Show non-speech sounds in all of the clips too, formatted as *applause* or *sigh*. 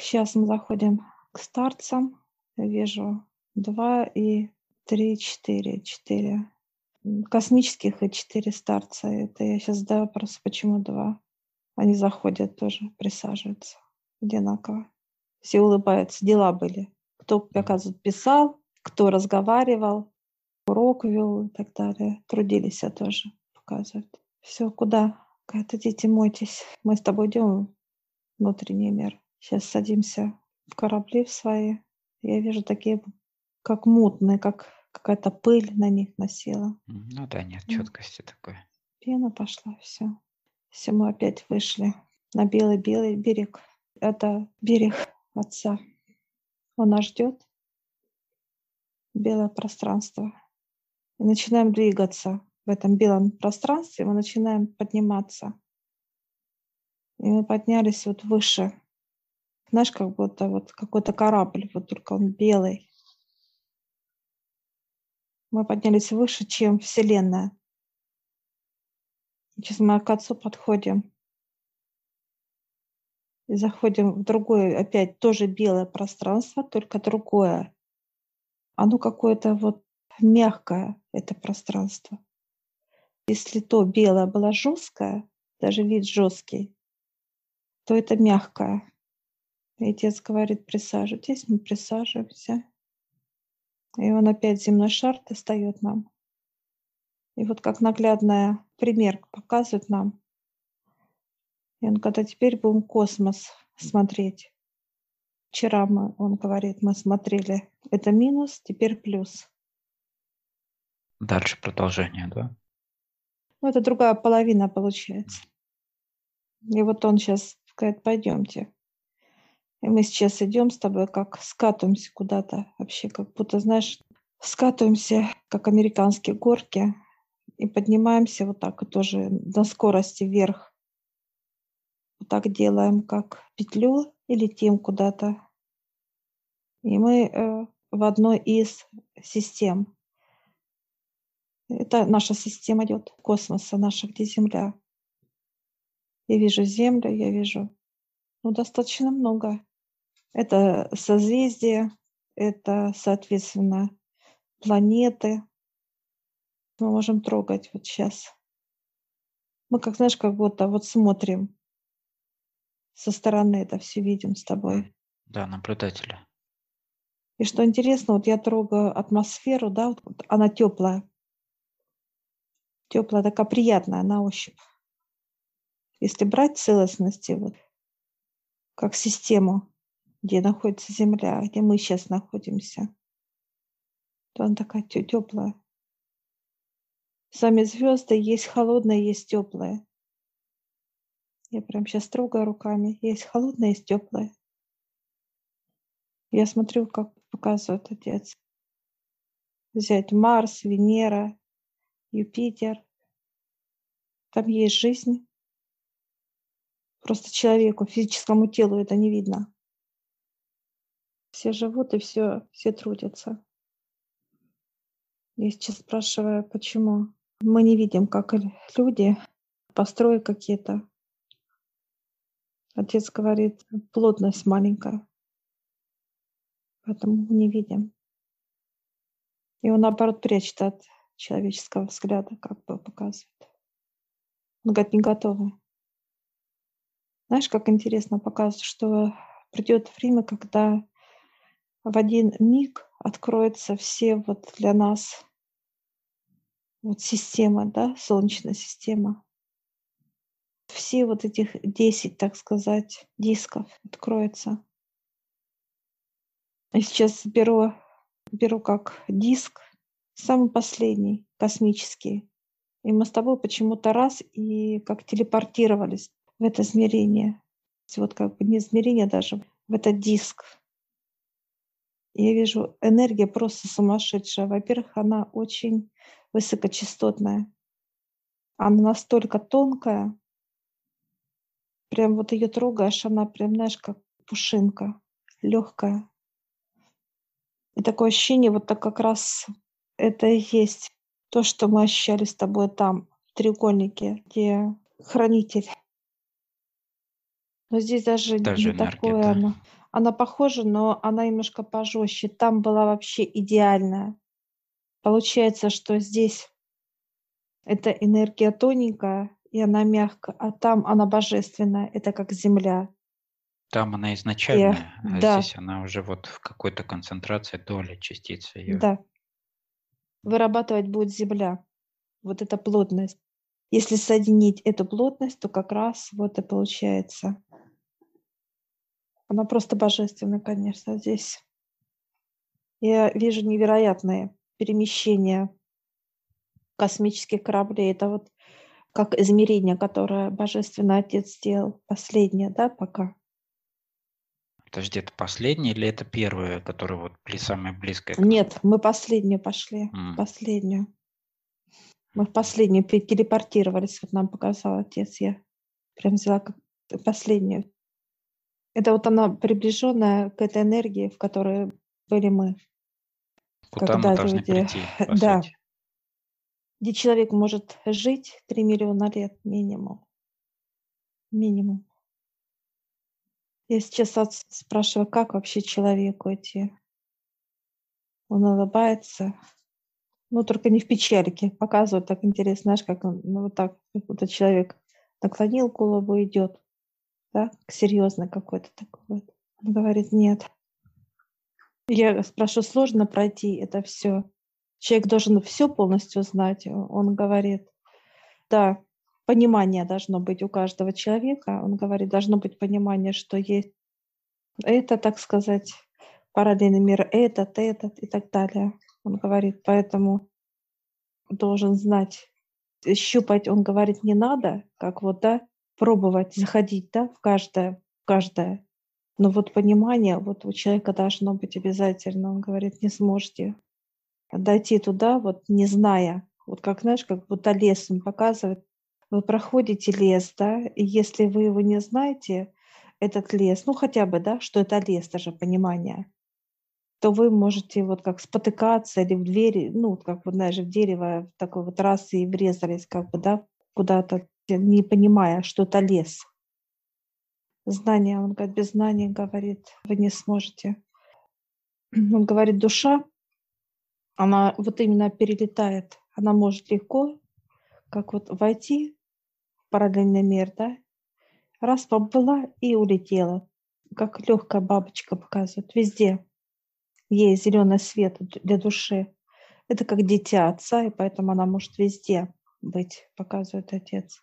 Сейчас мы заходим к старцам. Вижу два и три, четыре, четыре космических и четыре старца. Это я сейчас задаю вопрос, почему два. Они заходят тоже, присаживаются одинаково. Все улыбаются, дела были. Кто, оказывается, писал, кто разговаривал, урок вел и так далее. Трудились я тоже, показывают. Все, куда? Говорят, идите, мойтесь. Мы с тобой идем внутренний мир. Сейчас садимся в корабли в свои. Я вижу такие, как мутные, как какая-то пыль на них носила. Ну да, нет четкости такой. Пена пошла, все. Все, мы опять вышли на белый-белый берег. Это берег Отца. Он нас ждет. Белое пространство. И начинаем двигаться в этом белом пространстве. Мы начинаем подниматься. И мы поднялись вот выше. Знаешь, как будто вот какой-то корабль, вот только он белый. Мы поднялись выше, чем Вселенная. Сейчас мы к Отцу подходим. И заходим в другое, опять тоже белое пространство, только другое. Оно какое-то вот мягкое, это пространство. Если то белое было жесткое, даже вид жесткий, то это мягкое. И отец говорит, присаживайтесь, мы присаживаемся. И он опять земной шар достает нам. И вот как наглядная пример показывает нам. И он когда теперь будем космос смотреть. Вчера мы, он говорит, мы смотрели, это минус, теперь плюс. Дальше продолжение, да? Ну, это другая половина получается. И вот он сейчас говорит, пойдемте. И мы сейчас идем с тобой, как скатываемся куда-то. Вообще, как будто, знаешь, скатываемся, как американские горки, и поднимаемся вот так тоже на скорости вверх. Вот так делаем, как петлю и летим куда-то. И мы э, в одной из систем. Это наша система идет космоса, наша, где Земля. Я вижу Землю, я вижу ну, достаточно много. Это созвездия, это, соответственно, планеты, мы можем трогать вот сейчас. Мы, как знаешь, как будто вот смотрим со стороны это все видим с тобой. Да, наблюдатели. И что интересно, вот я трогаю атмосферу, да, вот она теплая. Теплая, такая приятная на ощупь. Если брать целостности, вот, как систему, где находится Земля, где мы сейчас находимся, то она такая теплая. Сами звезды есть холодные, есть теплые. Я прям сейчас трогаю руками. Есть холодные, есть теплые. Я смотрю, как показывает отец. Взять Марс, Венера, Юпитер. Там есть жизнь. Просто человеку, физическому телу это не видно. Все живут и все, все трудятся. Я сейчас спрашиваю, почему мы не видим, как люди, построи какие-то. Отец говорит, плотность маленькая, поэтому не видим. И он, наоборот, прячет от человеческого взгляда, как бы показывает. Он говорит, не готовы. Знаешь, как интересно показывает, что придет время, когда в один миг откроются все вот для нас вот система, да, Солнечная система. Все вот этих 10, так сказать, дисков откроются. Я сейчас беру, беру как диск, самый последний, космический. И мы с тобой почему-то раз и как телепортировались в это измерение. Вот как бы не измерение даже, в этот диск. Я вижу, энергия просто сумасшедшая. Во-первых, она очень высокочастотная. Она настолько тонкая, прям вот ее трогаешь, она прям, знаешь, как пушинка, легкая. И такое ощущение, вот так как раз это и есть то, что мы ощущали с тобой там, в треугольнике, где хранитель. Но здесь даже, даже не такое да? оно. Она похожа, но она немножко пожестче. Там была вообще идеальная. Получается, что здесь это энергия тоненькая, и она мягкая, а там она божественная, это как земля. Там она И, изначальная, а да, здесь она уже вот в какой-то концентрации доли частицы ее. да, вырабатывать будет земля. Вот эта плотность. Если соединить эту плотность, то как раз вот и получается. Она просто божественная, конечно, здесь. Я вижу невероятные перемещения космических кораблей. Это вот как измерение, которое Божественный Отец сделал, последнее, да, пока. Подожди, это последний или это первое, которое вот самое близкое? Нет, мы последнюю пошли, М, последнюю. Мы в последнюю телепортировались, вот нам показал Отец. Я прям взяла как последнюю. Это вот она приближенная к этой энергии, в которой были мы, Куда мы когда должны люди, прийти, *laughs* да, сути? где человек может жить 3 миллиона лет минимум. Минимум. Я сейчас спрашиваю, как вообще человеку идти? Он улыбается. Ну, только не в печальке. Показывает так интересно, знаешь, как он, ну, вот так, как будто человек наклонил голову идет, да, серьезно какой-то такой вот. Он говорит, нет. Я спрашиваю, сложно пройти это все. Человек должен все полностью знать. Он говорит, да, понимание должно быть у каждого человека. Он говорит, должно быть понимание, что есть это, так сказать, параллельный мир, этот, этот и так далее. Он говорит, поэтому должен знать, щупать, он говорит, не надо, как вот, да, пробовать, заходить, да, в каждое, в каждое. Но вот понимание вот у человека должно быть обязательно. Он говорит, не сможете дойти туда, вот не зная. Вот как, знаешь, как будто лес он показывает. Вы проходите лес, да, и если вы его не знаете, этот лес, ну хотя бы, да, что это лес, даже понимание, то вы можете вот как спотыкаться или в двери, ну, как вот, знаешь, в дерево в такой вот раз и врезались как бы, да, куда-то, не понимая, что это лес. Знание, он говорит, без знания, говорит, вы не сможете. Он говорит, душа, она вот именно перелетает, она может легко, как вот войти в параллельный мир, да, раз побыла и улетела, как легкая бабочка показывает, везде есть зеленый свет для души. Это как дитя отца, и поэтому она может везде быть, показывает отец.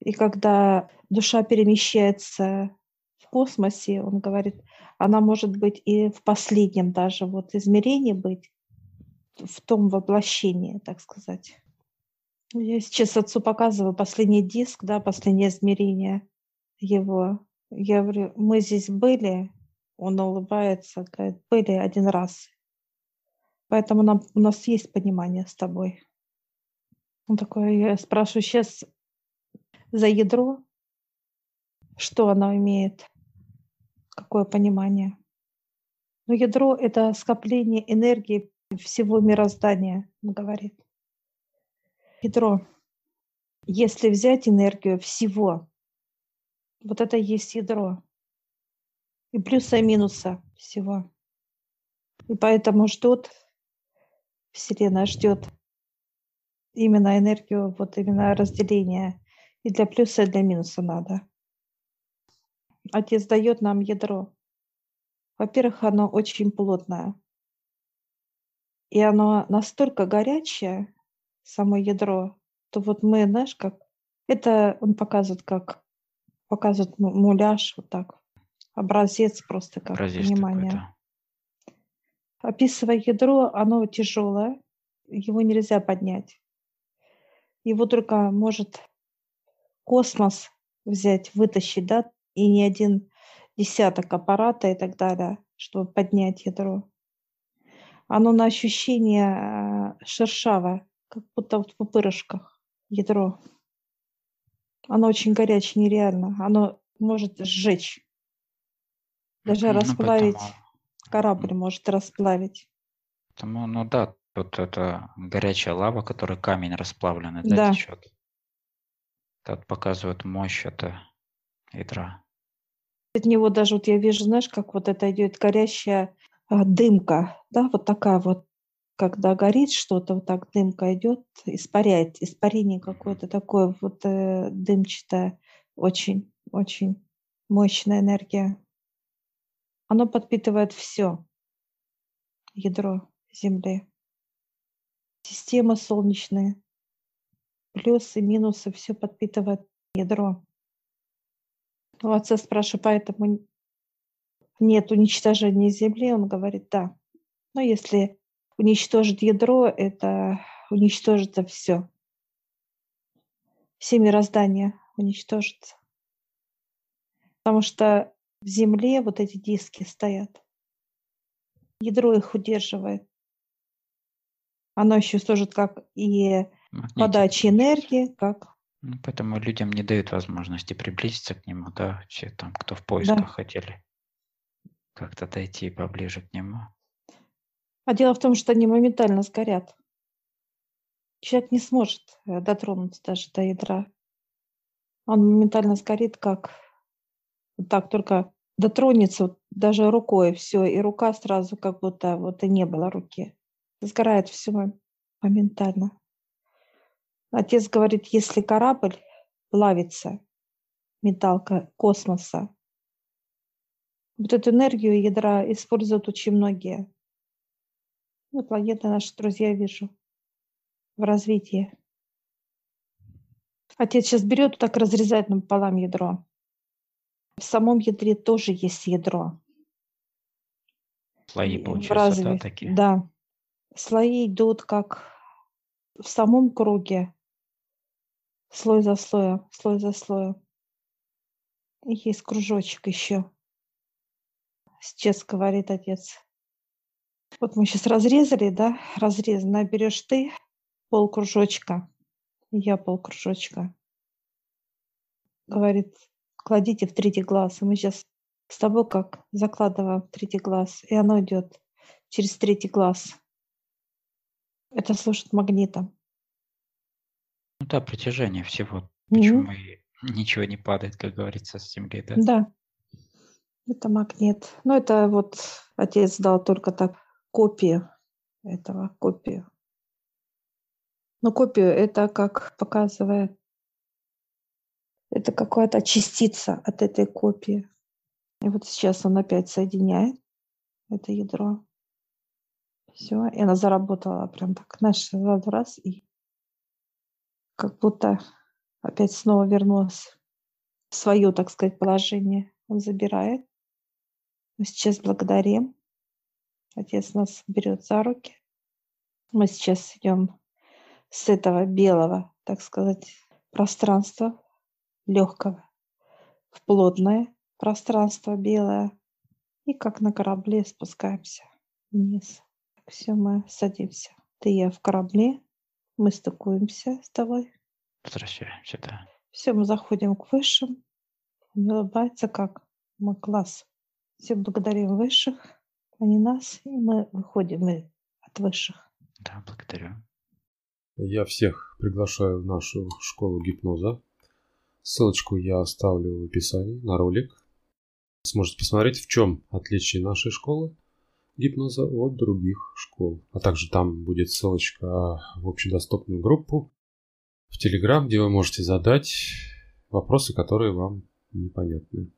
И когда душа перемещается в космосе, он говорит, она может быть и в последнем даже вот измерении быть, в том воплощении, так сказать. Я сейчас отцу показываю последний диск, да, последнее измерение его. Я говорю, мы здесь были, он улыбается, говорит, были один раз. Поэтому нам, у нас есть понимание с тобой. Он такой, я спрашиваю сейчас за ядро, что оно имеет, какое понимание. Но ядро — это скопление энергии всего мироздания, он говорит. Ядро. Если взять энергию всего, вот это и есть ядро. И плюса и минуса всего. И поэтому ждут, Вселенная ждет именно энергию, вот именно разделения. И для плюса, и для минуса надо. Отец дает нам ядро. Во-первых, оно очень плотное. И оно настолько горячее, само ядро, то вот мы, знаешь, как... Это он показывает, как показывает му- муляж, вот так. Образец просто как Образец понимание. да. Описывая ядро, оно тяжелое, его нельзя поднять. Его только может космос взять, вытащить, да, и не один десяток аппарата и так далее, чтобы поднять ядро. Оно на ощущение э, шершавое, как будто вот в пупырышках ядро. Оно очень горячее, нереально. Оно может сжечь. Даже Мгм, Ну, расплавить поэтому, корабль может расплавить. поэтому, ну да, тут это горячая лава, которая камень расплавленный, да, Да. течет. Это вот показывает мощь это ядра. От него даже вот я вижу, знаешь, как вот это идет горящая а, дымка, да, вот такая вот, когда горит что-то, вот так дымка идет, испаряет, испарение какое-то такое вот э, дымчатое, очень, очень мощная энергия. Оно подпитывает все, ядро Земли, системы солнечные, плюсы, минусы, все подпитывает ядро. У отца спрашиваю, поэтому нет уничтожения Земли? Он говорит, да. Но если уничтожить ядро, это уничтожится все. Все мироздания уничтожится. Потому что в Земле вот эти диски стоят. Ядро их удерживает. Оно еще служит как и подача энергии, как ну, поэтому людям не дают возможности приблизиться к нему, да, все там, кто в поисках да. хотели как-то дойти поближе к нему. А дело в том, что они моментально сгорят. Человек не сможет э, дотронуться даже до ядра. Он моментально сгорит, как вот так только дотронется вот даже рукой, все, и рука сразу как будто вот и не было руки. Сгорает все моментально. Отец говорит, если корабль плавится, металка космоса, вот эту энергию ядра используют очень многие. Ну, планеты наши друзья вижу в развитии. Отец сейчас берет так разрезает пополам ядро. В самом ядре тоже есть ядро. Слои, получаются, разве... да, такие? Да. Слои идут как в самом круге, слой за слоем, слой за слоем. И есть кружочек еще. Сейчас говорит отец. Вот мы сейчас разрезали, да, разрезано. Берешь ты пол кружочка, я пол кружочка. Говорит, кладите в третий глаз. И мы сейчас с тобой как закладываем в третий глаз, и оно идет через третий глаз. Это служит магнитом. Да, притяжение всего. Почему и ничего не падает, как говорится, с земли, да? Да, это магнит. Ну, это вот отец дал только так копию этого, копию. Но копию это как показывает, это какая-то частица от этой копии. И вот сейчас он опять соединяет это ядро. Все, и она заработала прям так, знаешь, раз и как будто опять снова вернулась в свое, так сказать, положение. Он забирает. Мы сейчас благодарим. Отец нас берет за руки. Мы сейчас идем с этого белого, так сказать, пространства, легкого, в плотное пространство белое. И как на корабле спускаемся вниз. Все, мы садимся. Ты и я в корабле, мы стыкуемся с тобой. Возвращаемся, да. Все, мы заходим к высшим. Не улыбается, как мы класс. Все благодарим высших, а не нас, и мы выходим от высших. Да, благодарю. Я всех приглашаю в нашу школу гипноза. Ссылочку я оставлю в описании на ролик. Сможете посмотреть, в чем отличие нашей школы гипноза от других школ. А также там будет ссылочка в общедоступную группу в Телеграм, где вы можете задать вопросы, которые вам непонятны.